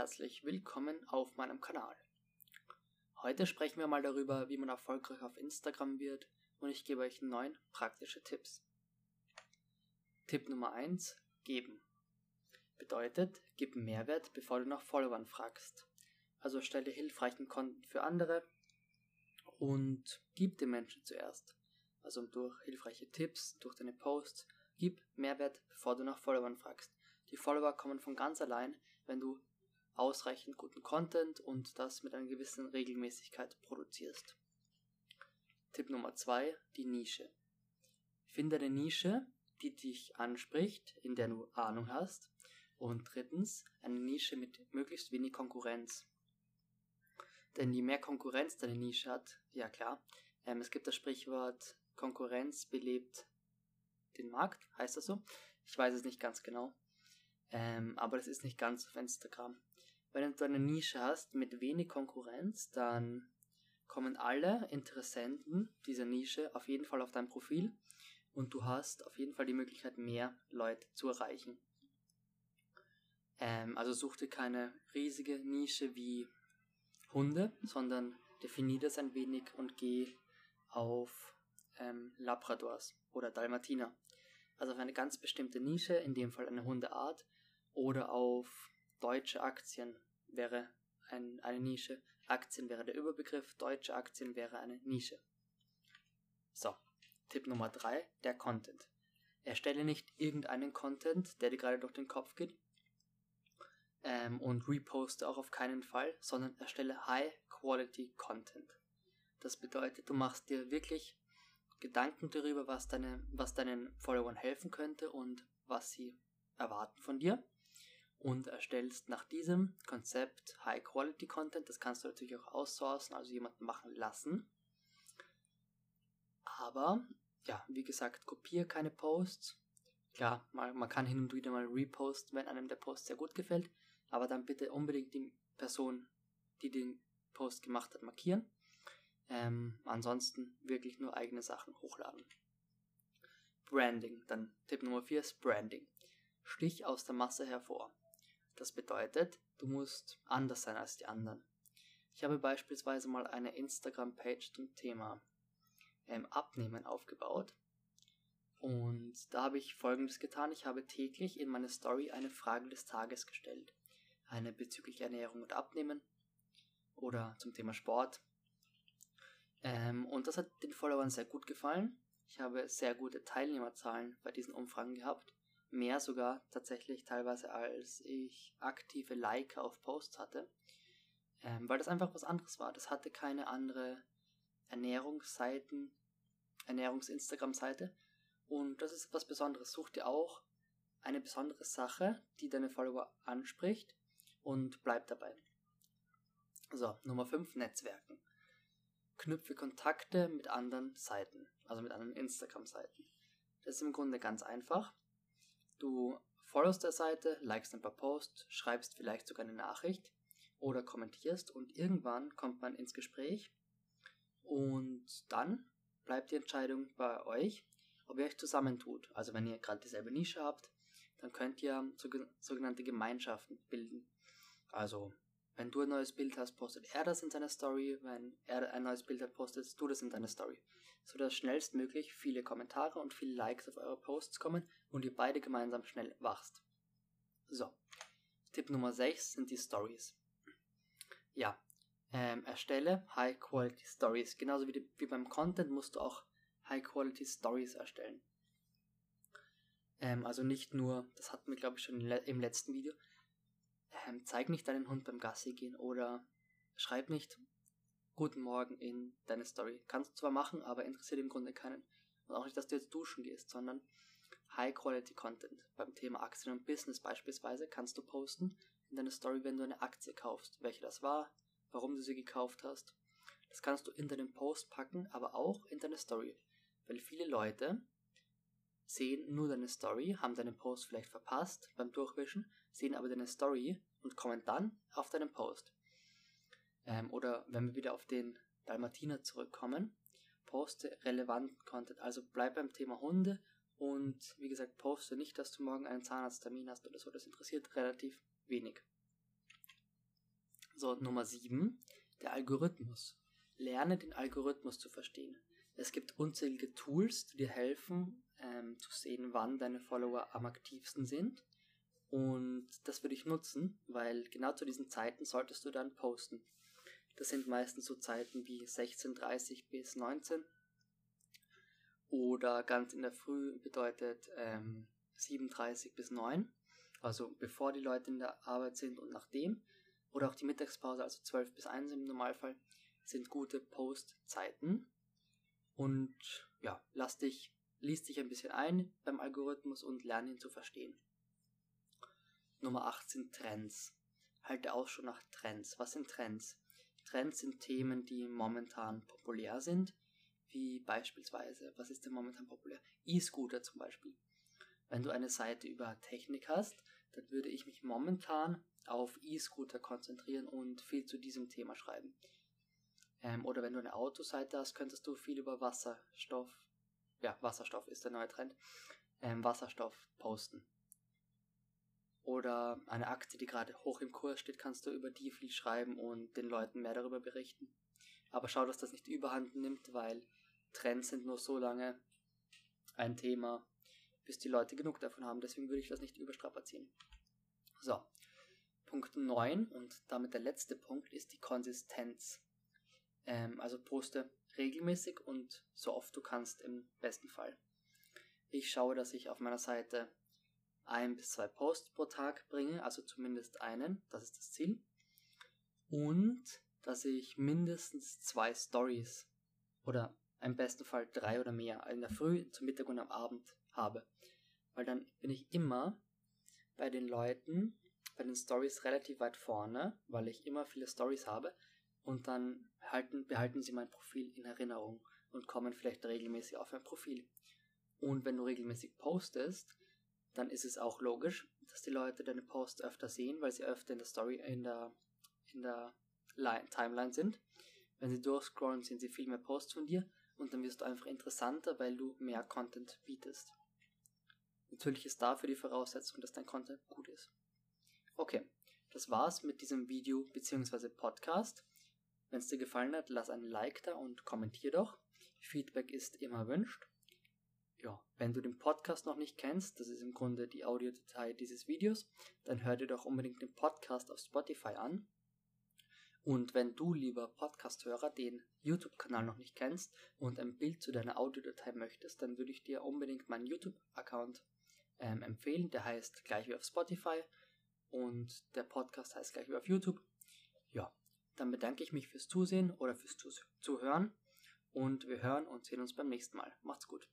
herzlich willkommen auf meinem Kanal. Heute sprechen wir mal darüber, wie man erfolgreich auf Instagram wird und ich gebe euch neun praktische Tipps. Tipp Nummer 1. Geben. Bedeutet, gib Mehrwert, bevor du nach Followern fragst. Also stelle hilfreichen Content für andere und gib den Menschen zuerst. Also durch hilfreiche Tipps, durch deine Posts, gib Mehrwert, bevor du nach Followern fragst. Die Follower kommen von ganz allein, wenn du ausreichend guten Content und das mit einer gewissen Regelmäßigkeit produzierst. Tipp Nummer zwei: die Nische. Finde eine Nische, die dich anspricht, in der du Ahnung hast. Und drittens, eine Nische mit möglichst wenig Konkurrenz. Denn je mehr Konkurrenz deine Nische hat, ja klar, ähm, es gibt das Sprichwort, Konkurrenz belebt den Markt, heißt das so? Ich weiß es nicht ganz genau. Ähm, aber das ist nicht ganz auf Instagram. Wenn du eine Nische hast mit wenig Konkurrenz, dann kommen alle Interessenten dieser Nische auf jeden Fall auf dein Profil und du hast auf jeden Fall die Möglichkeit, mehr Leute zu erreichen. Ähm, also such dir keine riesige Nische wie Hunde, sondern definier das ein wenig und geh auf ähm, Labradors oder Dalmatiner. Also auf eine ganz bestimmte Nische, in dem Fall eine Hundeart, oder auf deutsche Aktien wäre ein, eine Nische. Aktien wäre der Überbegriff, deutsche Aktien wäre eine Nische. So, Tipp Nummer 3, der Content. Erstelle nicht irgendeinen Content, der dir gerade durch den Kopf geht ähm, und reposte auch auf keinen Fall, sondern erstelle High-Quality Content. Das bedeutet, du machst dir wirklich Gedanken darüber, was, deine, was deinen Followern helfen könnte und was sie erwarten von dir und erstellst nach diesem Konzept High-Quality-Content. Das kannst du natürlich auch outsourcen, also jemanden machen lassen. Aber, ja, wie gesagt, kopiere keine Posts. Klar, man, man kann hin und wieder mal reposten, wenn einem der Post sehr gut gefällt, aber dann bitte unbedingt die Person, die den Post gemacht hat, markieren. Ähm, ansonsten wirklich nur eigene Sachen hochladen. Branding. Dann Tipp Nummer 4 ist Branding. Stich aus der Masse hervor. Das bedeutet, du musst anders sein als die anderen. Ich habe beispielsweise mal eine Instagram-Page zum Thema ähm, Abnehmen aufgebaut. Und da habe ich folgendes getan. Ich habe täglich in meine Story eine Frage des Tages gestellt. Eine bezüglich Ernährung und Abnehmen oder zum Thema Sport ähm, und das hat den Followern sehr gut gefallen. Ich habe sehr gute Teilnehmerzahlen bei diesen Umfragen gehabt. Mehr sogar tatsächlich teilweise als ich aktive Like auf Posts hatte. Ähm, weil das einfach was anderes war. Das hatte keine andere Ernährungsseiten, Ernährungs-Instagram-Seite. Und das ist was Besonderes. Such dir auch eine besondere Sache, die deine Follower anspricht und bleib dabei. So, Nummer 5, Netzwerken knüpfe Kontakte mit anderen Seiten, also mit anderen Instagram-Seiten. Das ist im Grunde ganz einfach. Du followst der Seite, likest ein paar Posts, schreibst vielleicht sogar eine Nachricht oder kommentierst und irgendwann kommt man ins Gespräch und dann bleibt die Entscheidung bei euch, ob ihr euch zusammentut. Also wenn ihr gerade dieselbe Nische habt, dann könnt ihr sogenannte Gemeinschaften bilden. Also wenn du ein neues Bild hast, postet er das in seiner Story. Wenn er ein neues Bild hat, postet du das in deiner Story. Sodass schnellstmöglich viele Kommentare und viele Likes auf eure Posts kommen und ihr beide gemeinsam schnell wachst. So. Tipp Nummer 6 sind die Stories. Ja. Ähm, erstelle High-Quality Stories. Genauso wie, die, wie beim Content musst du auch High-Quality Stories erstellen. Ähm, also nicht nur, das hatten wir glaube ich schon im letzten Video, ähm, zeig nicht deinen Hund beim Gassi gehen oder schreib nicht Guten Morgen in deine Story. Kannst du zwar machen, aber interessiert im Grunde keinen. Und auch nicht, dass du jetzt duschen gehst, sondern High-Quality Content. Beim Thema Aktien und Business beispielsweise kannst du posten in deine Story, wenn du eine Aktie kaufst, welche das war, warum du sie gekauft hast. Das kannst du in deinen Post packen, aber auch in deine Story. Weil viele Leute sehen nur deine Story, haben deinen Post vielleicht verpasst beim Durchwischen, sehen aber deine Story und kommen dann auf deinen Post. Ähm, oder wenn wir wieder auf den Dalmatiner zurückkommen, poste relevanten Content. Also bleib beim Thema Hunde und wie gesagt, poste nicht, dass du morgen einen Zahnarzttermin hast oder so. Das interessiert relativ wenig. So, Nummer 7, der Algorithmus. Lerne den Algorithmus zu verstehen. Es gibt unzählige Tools, die dir helfen, ähm, zu sehen, wann deine Follower am aktivsten sind. Und das würde ich nutzen, weil genau zu diesen Zeiten solltest du dann posten. Das sind meistens so Zeiten wie 16.30 bis 19 oder ganz in der Früh bedeutet ähm, 7.30 bis 9, also bevor die Leute in der Arbeit sind und nachdem. Oder auch die Mittagspause, also 12 bis 1 im Normalfall, sind gute Postzeiten. Und ja, lass dich, liest dich ein bisschen ein beim Algorithmus und lerne ihn zu verstehen. Nummer 8 sind Trends. Halte Ausschau nach Trends. Was sind Trends? Trends sind Themen, die momentan populär sind wie beispielsweise, was ist denn momentan populär? E-Scooter zum Beispiel. Wenn du eine Seite über Technik hast, dann würde ich mich momentan auf E-Scooter konzentrieren und viel zu diesem Thema schreiben. Ähm, oder wenn du eine Autoseite hast, könntest du viel über Wasserstoff, ja, Wasserstoff ist der neue Trend, ähm, Wasserstoff posten. Oder eine Aktie, die gerade hoch im Kurs steht, kannst du über die viel schreiben und den Leuten mehr darüber berichten. Aber schau, dass das nicht überhand nimmt, weil Trends sind nur so lange ein Thema, bis die Leute genug davon haben. Deswegen würde ich das nicht überstrapazieren. So, Punkt 9 und damit der letzte Punkt ist die Konsistenz. Ähm, also poste regelmäßig und so oft du kannst im besten Fall. Ich schaue, dass ich auf meiner Seite ein bis zwei Posts pro Tag bringe, also zumindest einen, das ist das Ziel. Und dass ich mindestens zwei Stories oder im besten Fall drei oder mehr in der Früh, zum Mittag und am Abend habe. Weil dann bin ich immer bei den Leuten, bei den Stories relativ weit vorne, weil ich immer viele Stories habe und dann halten, behalten sie mein Profil in Erinnerung und kommen vielleicht regelmäßig auf mein Profil. Und wenn du regelmäßig postest, dann ist es auch logisch, dass die Leute deine Posts öfter sehen, weil sie öfter in der Story, in der, in der Line, Timeline sind. Wenn sie durchscrollen, sehen sie viel mehr Posts von dir und dann wirst du einfach interessanter, weil du mehr Content bietest. Natürlich ist dafür die Voraussetzung, dass dein Content gut ist. Okay, das war's mit diesem Video bzw. Podcast. Wenn es dir gefallen hat, lass ein Like da und kommentier doch. Feedback ist immer erwünscht. Ja, wenn du den Podcast noch nicht kennst, das ist im Grunde die Audiodatei dieses Videos, dann hör dir doch unbedingt den Podcast auf Spotify an. Und wenn du, lieber Podcast-Hörer, den YouTube-Kanal noch nicht kennst und ein Bild zu deiner Audiodatei möchtest, dann würde ich dir unbedingt meinen YouTube-Account ähm, empfehlen. Der heißt gleich wie auf Spotify und der Podcast heißt gleich wie auf YouTube. Ja, dann bedanke ich mich fürs Zusehen oder fürs Zuhören und wir hören und sehen uns beim nächsten Mal. Macht's gut.